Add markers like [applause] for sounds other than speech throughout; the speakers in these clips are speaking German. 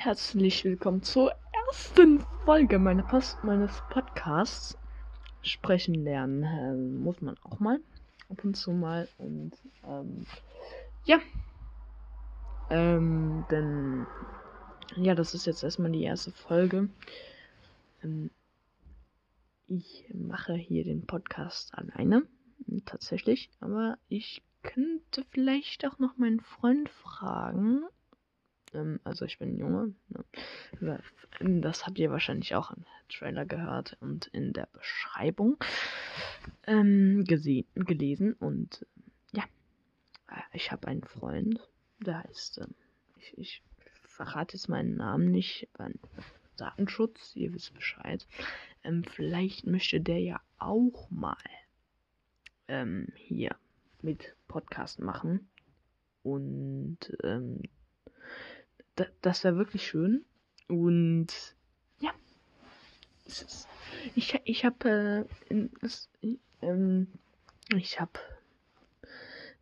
Herzlich willkommen zur ersten Folge meines Podcasts. Sprechen lernen äh, muss man auch mal. Ab und zu mal. Und ähm, ja. Ähm, denn ja, das ist jetzt erstmal die erste Folge. Ähm, ich mache hier den Podcast alleine. Tatsächlich. Aber ich könnte vielleicht auch noch meinen Freund fragen, ähm, also ich bin Junge. Ne? Das habt ihr wahrscheinlich auch im Trailer gehört und in der Beschreibung ähm, gesehen, gelesen. Und ja, ich habe einen Freund, der heißt, ähm, ich, ich verrate jetzt meinen Namen nicht, weil Datenschutz, ihr wisst Bescheid. Ähm, vielleicht möchte der ja auch mal ähm, hier mit Podcast machen. Und ähm, das wäre wirklich schön. Und ja, ich, ich habe äh, ähm, ich habe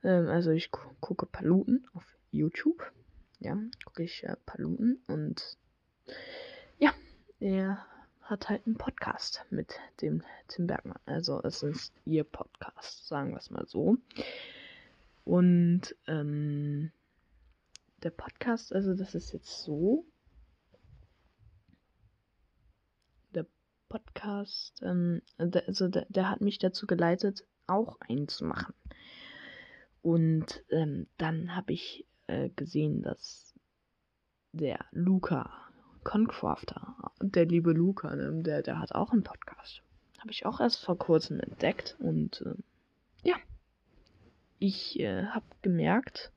ähm, also ich gu gucke Paluten auf YouTube. Ja, gucke ich äh, Paluten und ja, er hat halt einen Podcast mit dem Tim Bergmann. Also es ist ihr Podcast, sagen wir es mal so. Und ähm, der Podcast, also das ist jetzt so. Der Podcast, ähm, der, also der, der hat mich dazu geleitet, auch einen zu machen. Und ähm, dann habe ich äh, gesehen, dass der Luca Concrafter, der liebe Luca, ne, der, der hat auch einen Podcast. Habe ich auch erst vor kurzem entdeckt und äh, ja, ich äh, habe gemerkt,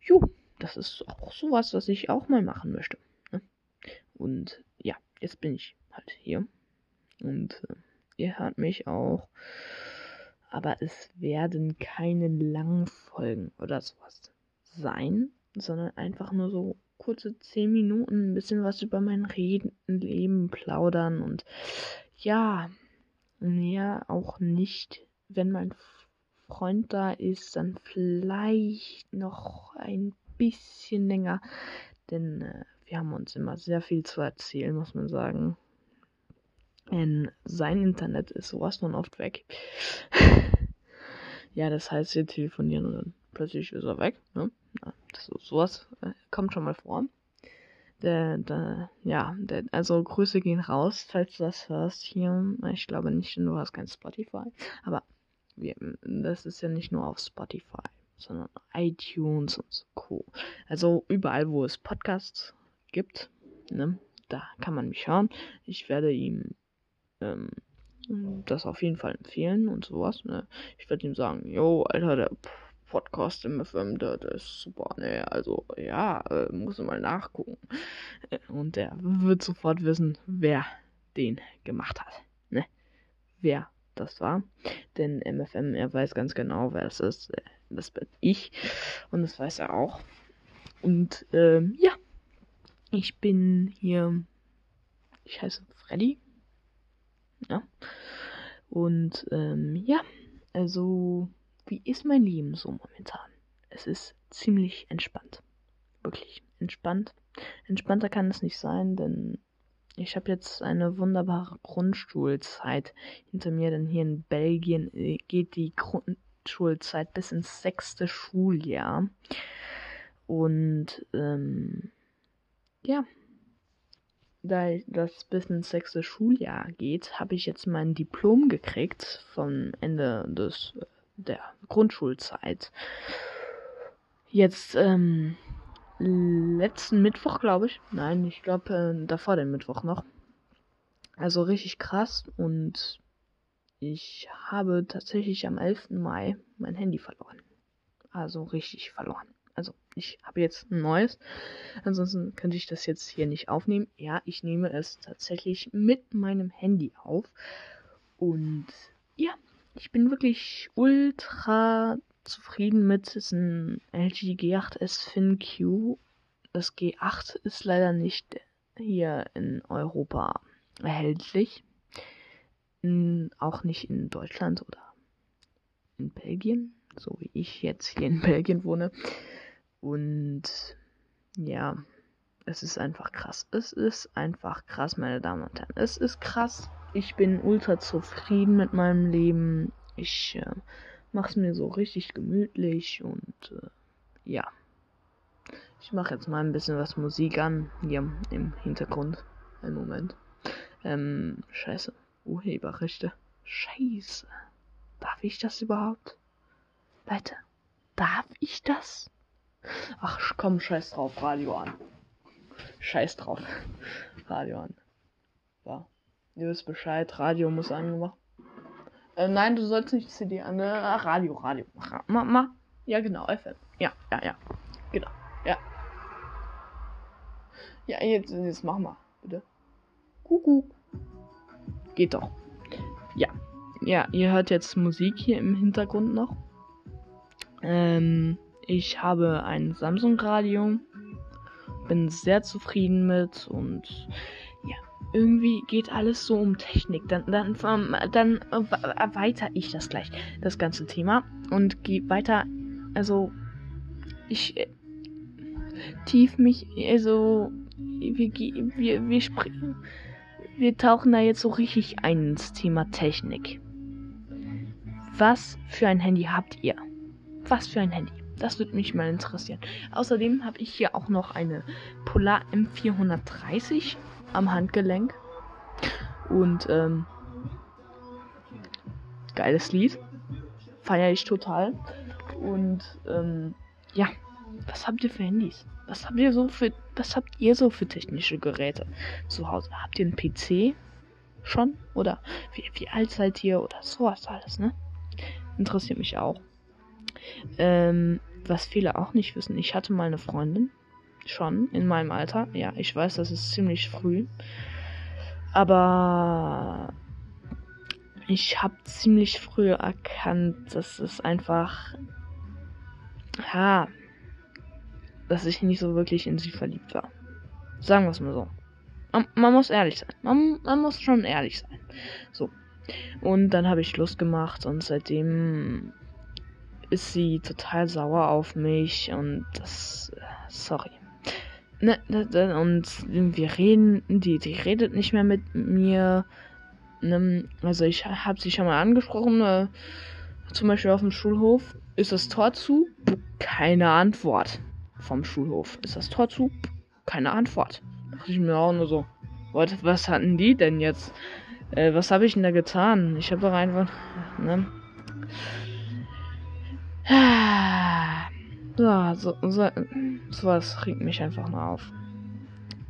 jo, das ist auch sowas, was ich auch mal machen möchte. Ne? Und ja, jetzt bin ich halt hier. Und äh, ihr hört mich auch. Aber es werden keine langen Folgen oder sowas sein, sondern einfach nur so kurze 10 Minuten ein bisschen was über mein Reden, Leben plaudern und ja, mehr auch nicht, wenn mein Freund da ist, dann vielleicht noch ein bisschen länger, denn äh, wir haben uns immer sehr viel zu erzählen, muss man sagen. Denn sein Internet ist sowas von oft weg. [laughs] ja, das heißt, wir telefonieren und dann plötzlich ist er weg. Ne? Ja, ist sowas äh, kommt schon mal vor. Der, der, ja, der, also Grüße gehen raus, falls du das hörst hier. Ich glaube nicht, du hast kein Spotify. Aber wir, das ist ja nicht nur auf Spotify sondern iTunes und Co. Also überall, wo es Podcasts gibt, ne, da kann man mich hören. Ich werde ihm ähm, das auf jeden Fall empfehlen und sowas. Ne. Ich werde ihm sagen, yo, Alter, der Podcast im FM, der, der ist super, ne? Also, ja, äh, muss mal nachgucken. Und der wird sofort wissen, wer den gemacht hat, ne? Wer das war. Denn MFM, er weiß ganz genau, wer es ist. Das bin ich. Und das weiß er auch. Und ähm, ja, ich bin hier. Ich heiße Freddy. Ja. Und ähm, ja, also, wie ist mein Leben so momentan? Es ist ziemlich entspannt. Wirklich entspannt. Entspannter kann es nicht sein, denn ich habe jetzt eine wunderbare Grundschulzeit hinter mir, denn hier in Belgien äh, geht die Grundschulzeit bis ins sechste Schuljahr. Und ähm, ja, da das bis ins sechste Schuljahr geht, habe ich jetzt mein Diplom gekriegt vom Ende des der Grundschulzeit. Jetzt ähm, letzten Mittwoch, glaube ich. Nein, ich glaube äh, davor den Mittwoch noch. Also richtig krass und ich habe tatsächlich am 11. Mai mein Handy verloren. Also richtig verloren. Also ich habe jetzt ein neues. Ansonsten könnte ich das jetzt hier nicht aufnehmen. Ja, ich nehme es tatsächlich mit meinem Handy auf. Und ja, ich bin wirklich ultra zufrieden mit. Ein LG G8S FinQ. Das G8 ist leider nicht hier in Europa erhältlich. Auch nicht in Deutschland oder in Belgien, so wie ich jetzt hier in Belgien wohne. Und ja, es ist einfach krass. Es ist einfach krass, meine Damen und Herren. Es ist krass. Ich bin ultra zufrieden mit meinem Leben. Ich äh, mach's mir so richtig gemütlich und äh, ja. Ich mache jetzt mal ein bisschen was Musik an. Hier im Hintergrund. Einen Moment. Ähm, scheiße. Urheberrechte. Scheiße. Darf ich das überhaupt? Leute, darf ich das? Ach komm, scheiß drauf, Radio an. Scheiß drauf. Radio an. Ja. Ihr wisst Bescheid, Radio muss angemacht. Äh, nein, du sollst nicht CD an. Äh, Radio, Radio. Mach, mach. Ja, genau, FM. Ja, ja, ja. Genau. Ja. Ja, jetzt, jetzt mach mal, bitte. Kuckuck. Geht doch. Ja. Ja, ihr hört jetzt Musik hier im Hintergrund noch. Ähm, ich habe ein Samsung-Radio. Bin sehr zufrieden mit und ja, irgendwie geht alles so um Technik. Dann, dann, dann erweitere ich das gleich, das ganze Thema. Und gehe weiter. Also, ich äh, tief mich, also, wir, wir, wir, wir, wir tauchen da jetzt so richtig ein ins Thema Technik. Was für ein Handy habt ihr? Was für ein Handy? Das würde mich mal interessieren. Außerdem habe ich hier auch noch eine Polar M430 am Handgelenk. Und ähm, geiles Lied. Feiere ich total. Und ähm, ja, was habt ihr für Handys? Was habt ihr so für was habt ihr so für technische Geräte zu Hause? Habt ihr einen PC schon? Oder wie, wie alt seid ihr? Oder sowas alles, ne? Interessiert mich auch. Ähm, was viele auch nicht wissen, ich hatte mal eine Freundin. Schon in meinem Alter. Ja, ich weiß, das ist ziemlich früh. Aber ich habe ziemlich früh erkannt, dass es einfach. Ja. Dass ich nicht so wirklich in sie verliebt war. Sagen wir es mal so. Man, muss ehrlich sein. Man, man muss schon ehrlich sein. So. Und dann habe ich Lust gemacht und seitdem ist sie total sauer auf mich und das. Sorry. Ne, ne, ne, und wir reden, die, die redet nicht mehr mit mir. Also ich habe sie schon mal angesprochen, äh, zum Beispiel auf dem Schulhof. Ist das Tor zu? Keine Antwort. Vom Schulhof. Ist das Tor zu? Keine Antwort. Da dachte ich mir auch nur so, was, was hatten die denn jetzt? Äh, was habe ich denn da getan? Ich habe doch einfach, ne? Ja, so, so, sowas regt mich einfach mal auf.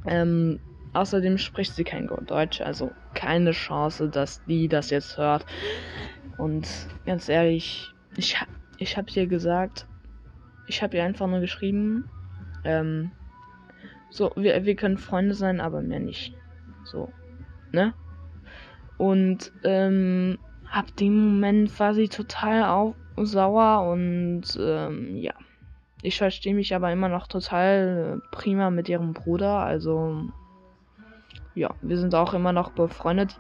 Ähm, außerdem spricht sie kein Deutsch, also keine Chance, dass die das jetzt hört. Und ganz ehrlich, ich, ich habe ihr gesagt, ich habe ihr einfach nur geschrieben, ähm, so, wir, wir können Freunde sein, aber mehr nicht. So, ne? Und, ähm, ab dem Moment war sie total auf, sauer und, ähm, ja. Ich verstehe mich aber immer noch total äh, prima mit ihrem Bruder. Also, ja, wir sind auch immer noch befreundet.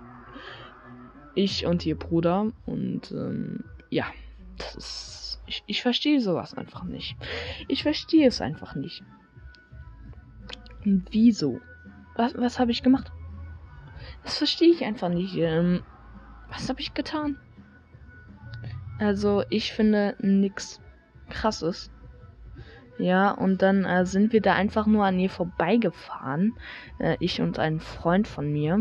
Ich und ihr Bruder. Und, ähm, ja, das ist. Ich, ich verstehe sowas einfach nicht. Ich verstehe es einfach nicht. Wieso? Was, was habe ich gemacht? Das verstehe ich einfach nicht. Ähm, was habe ich getan? Also, ich finde nichts krasses. Ja, und dann äh, sind wir da einfach nur an ihr vorbeigefahren. Äh, ich und ein Freund von mir.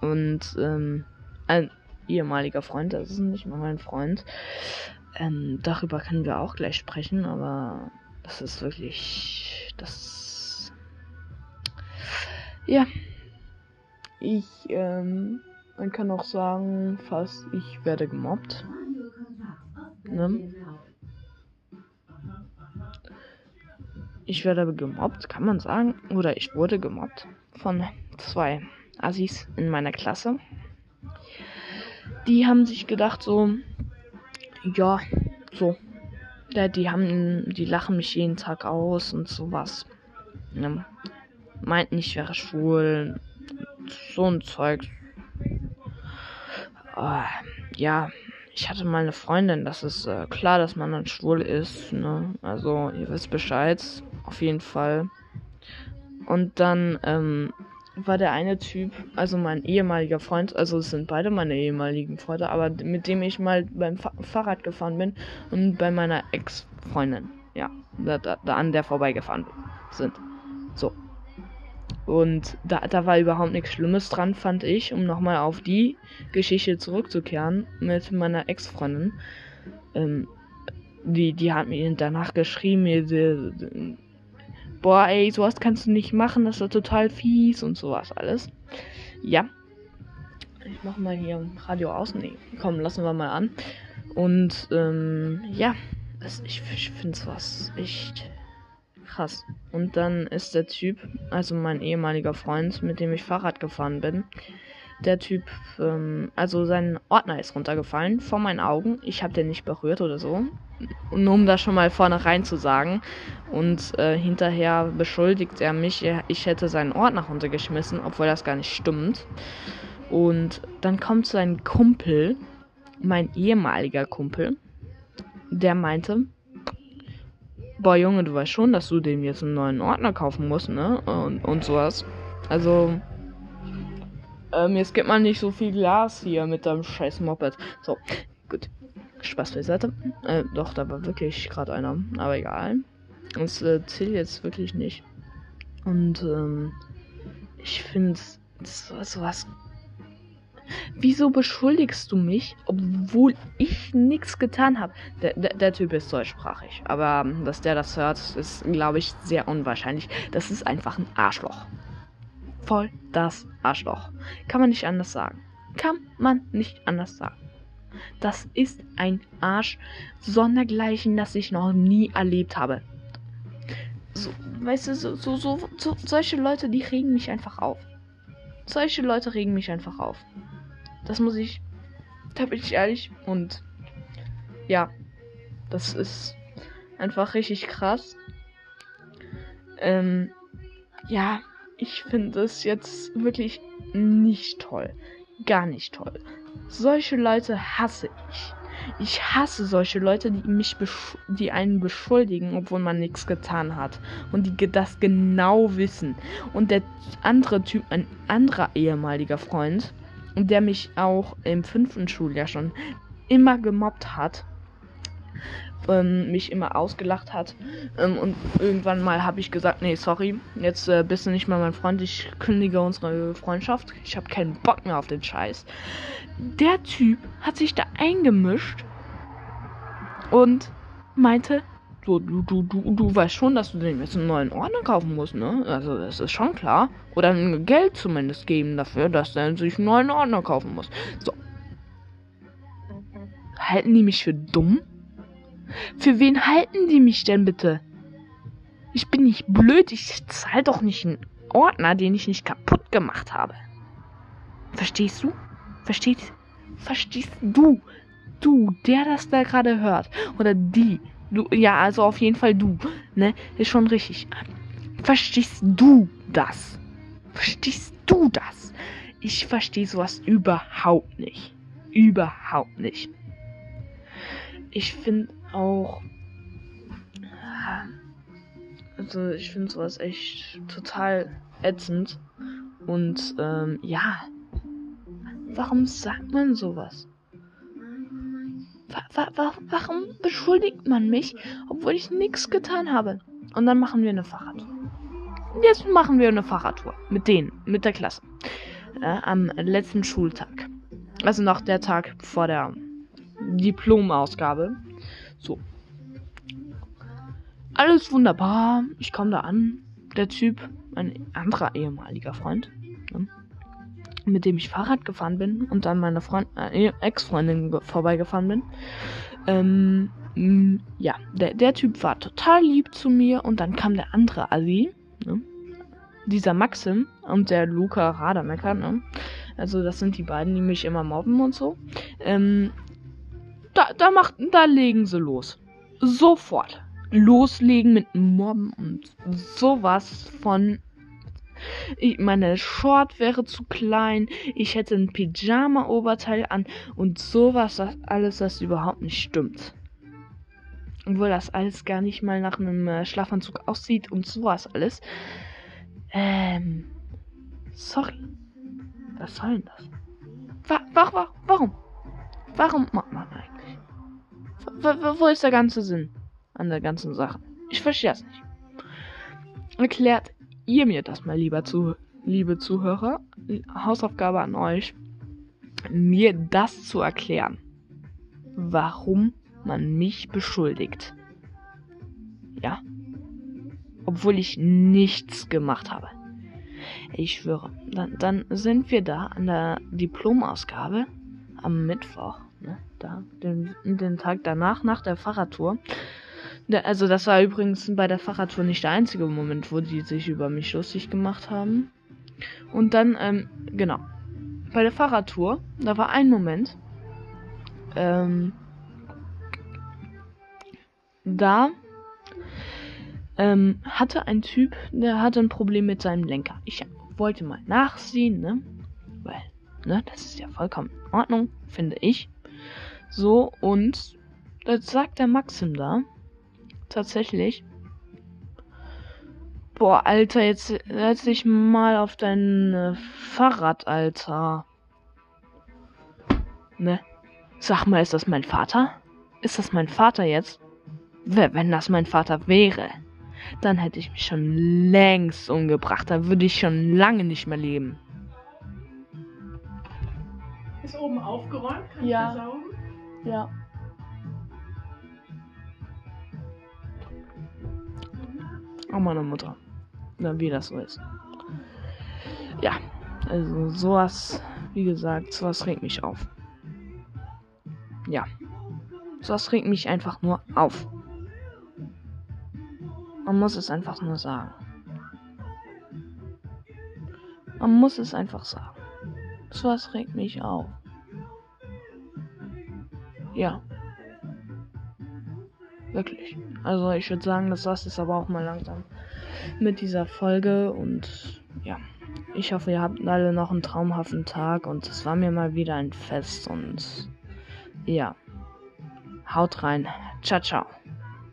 Und ähm, ein ehemaliger Freund, das ist nicht mal mein Freund. Ähm, darüber können wir auch gleich sprechen, aber das ist wirklich. Das. Ja. Ich, ähm, man kann auch sagen, fast ich werde gemobbt. Ne? ich werde gemobbt, kann man sagen. Oder ich wurde gemobbt von zwei Assis in meiner Klasse. Die haben sich gedacht so, ja, so. Ja, die haben, die lachen mich jeden Tag aus und sowas. Ja, meinten, ich wäre schwul. So ein Zeug. Uh, ja, ich hatte mal eine Freundin, das ist äh, klar, dass man dann schwul ist, ne? Also, ihr wisst Bescheid auf jeden Fall. und dann ähm, war der eine Typ, also mein ehemaliger Freund, also es sind beide meine ehemaligen Freunde, aber mit dem ich mal beim Fa Fahrrad gefahren bin und bei meiner Ex-Freundin, ja, da, da, da an der vorbeigefahren sind. So. Und da, da war überhaupt nichts Schlimmes dran, fand ich, um nochmal auf die Geschichte zurückzukehren mit meiner Ex-Freundin. Ähm, die, die hat mir danach geschrieben, mir, boah, ey, sowas kannst du nicht machen, das ist total fies und sowas alles. Ja. Ich mach mal hier Radio aus. Nee, komm, lassen wir mal an. Und, ähm, ja. Das, ich ich finde sowas echt krass. Und dann ist der Typ, also mein ehemaliger Freund, mit dem ich Fahrrad gefahren bin, der Typ, ähm, also sein Ordner ist runtergefallen vor meinen Augen. Ich habe den nicht berührt oder so. Nur um das schon mal vornherein zu sagen. Und äh, hinterher beschuldigt er mich, ich hätte seinen Ordner runtergeschmissen, obwohl das gar nicht stimmt. Und dann kommt sein Kumpel, mein ehemaliger Kumpel, der meinte, boah Junge, du weißt schon, dass du dem jetzt einen neuen Ordner kaufen musst, ne? Und, und sowas. Also, ähm, jetzt gibt man nicht so viel Glas hier mit deinem scheiß Moped. So, gut. Spaß beiseite. Äh, doch, da war wirklich gerade einer. Aber egal. Das äh, zählt jetzt wirklich nicht. Und ähm, ich finde sowas. Wieso beschuldigst du mich, obwohl ich nichts getan habe? Der, der, der, Typ ist deutschsprachig, aber ähm, dass der das hört, ist, glaube ich, sehr unwahrscheinlich. Das ist einfach ein Arschloch. Voll das Arschloch. Kann man nicht anders sagen. Kann man nicht anders sagen. Das ist ein Arsch sondergleichen, das ich noch nie erlebt habe so, weißt du, so, so, so, so, solche Leute, die regen mich einfach auf. Solche Leute regen mich einfach auf. Das muss ich, da bin ich ehrlich. Und ja, das ist einfach richtig krass. Ähm, ja, ich finde es jetzt wirklich nicht toll. Gar nicht toll. Solche Leute hasse ich. Ich hasse solche Leute, die mich die einen beschuldigen, obwohl man nichts getan hat und die das genau wissen. Und der andere Typ, ein anderer ehemaliger Freund, der mich auch im fünften Schuljahr schon immer gemobbt hat, ähm, mich immer ausgelacht hat. Ähm, und irgendwann mal habe ich gesagt, nee, sorry, jetzt äh, bist du nicht mehr mein Freund, ich kündige unsere Freundschaft. Ich habe keinen Bock mehr auf den Scheiß. Der Typ hat sich da eingemischt und meinte, so, du, du, du, du weißt schon, dass du den jetzt einen neuen Ordner kaufen musst, ne? Also, das ist schon klar. Oder Geld zumindest geben dafür, dass er sich einen neuen Ordner kaufen muss. So. Halten die mich für dumm? Für wen halten die mich denn bitte? Ich bin nicht blöd, ich zahle doch nicht einen Ordner, den ich nicht kaputt gemacht habe. Verstehst du? Verstehst, verstehst du? Du, der das da gerade hört. Oder die. Du, ja, also auf jeden Fall du. Ne? Ist schon richtig. Verstehst du das? Verstehst du das? Ich verstehe sowas überhaupt nicht. Überhaupt nicht. Ich finde auch. Also ich finde sowas echt total ätzend. Und ähm, ja. Warum sagt man sowas? Wa wa warum beschuldigt man mich, obwohl ich nichts getan habe? Und dann machen wir eine Fahrradtour. Jetzt machen wir eine Fahrradtour. Mit denen, mit der Klasse. Äh, am letzten Schultag. Also noch der Tag vor der Diplomausgabe. So. Alles wunderbar. Ich komme da an. Der Typ, ein anderer ehemaliger Freund, ne, mit dem ich Fahrrad gefahren bin und dann meine äh, Ex-Freundin vorbeigefahren bin. Ähm, mh, ja, der, der Typ war total lieb zu mir und dann kam der andere Assi, ne? dieser Maxim und der Luca Radermecker, ne? Also das sind die beiden, die mich immer mobben und so. Ähm, da, da, macht, da legen sie los. Sofort. Loslegen mit Mobben und sowas von. Ich, meine Short wäre zu klein. Ich hätte ein Pyjama-Oberteil an und sowas, das alles, das überhaupt nicht stimmt. Obwohl das alles gar nicht mal nach einem äh, Schlafanzug aussieht und sowas alles. Ähm. Sorry. Was soll denn das? Wa wa wa warum? Warum macht man eigentlich? W wo ist der ganze Sinn an der ganzen Sache? Ich verstehe es nicht. Erklärt ihr mir das mal lieber zu, liebe Zuhörer. Hausaufgabe an euch, mir das zu erklären, warum man mich beschuldigt. Ja. Obwohl ich nichts gemacht habe. Ich schwöre. Dann, dann sind wir da an der Diplomausgabe am Mittwoch. Ne, da, den, den Tag danach, nach der Fahrradtour. Also das war übrigens bei der Fahrradtour nicht der einzige Moment, wo die sich über mich lustig gemacht haben. Und dann, ähm, genau. Bei der Fahrradtour, da war ein Moment, ähm, da ähm, hatte ein Typ, der hatte ein Problem mit seinem Lenker. Ich wollte mal nachsehen, ne? Weil, ne, das ist ja vollkommen in Ordnung, finde ich. So, und das sagt der Maxim da. Tatsächlich. Boah, Alter, jetzt setz dich mal auf dein äh, Fahrrad, Alter. Ne? Sag mal, ist das mein Vater? Ist das mein Vater jetzt? Wenn das mein Vater wäre dann hätte ich mich schon längst umgebracht. Da würde ich schon lange nicht mehr leben. Ist oben aufgeräumt? Kann ja. ich saugen? Ja. Auch meine Mutter. Na, wie das so ist. Ja, also sowas, wie gesagt, sowas regt mich auf. Ja. Sowas regt mich einfach nur auf. Man muss es einfach nur sagen. Man muss es einfach sagen. So was regt mich auf. Ja. Wirklich. Also ich würde sagen, das war's jetzt aber auch mal langsam mit dieser Folge und ja. Ich hoffe, ihr habt alle noch einen traumhaften Tag und es war mir mal wieder ein Fest und ja. Haut rein. Ciao, ciao.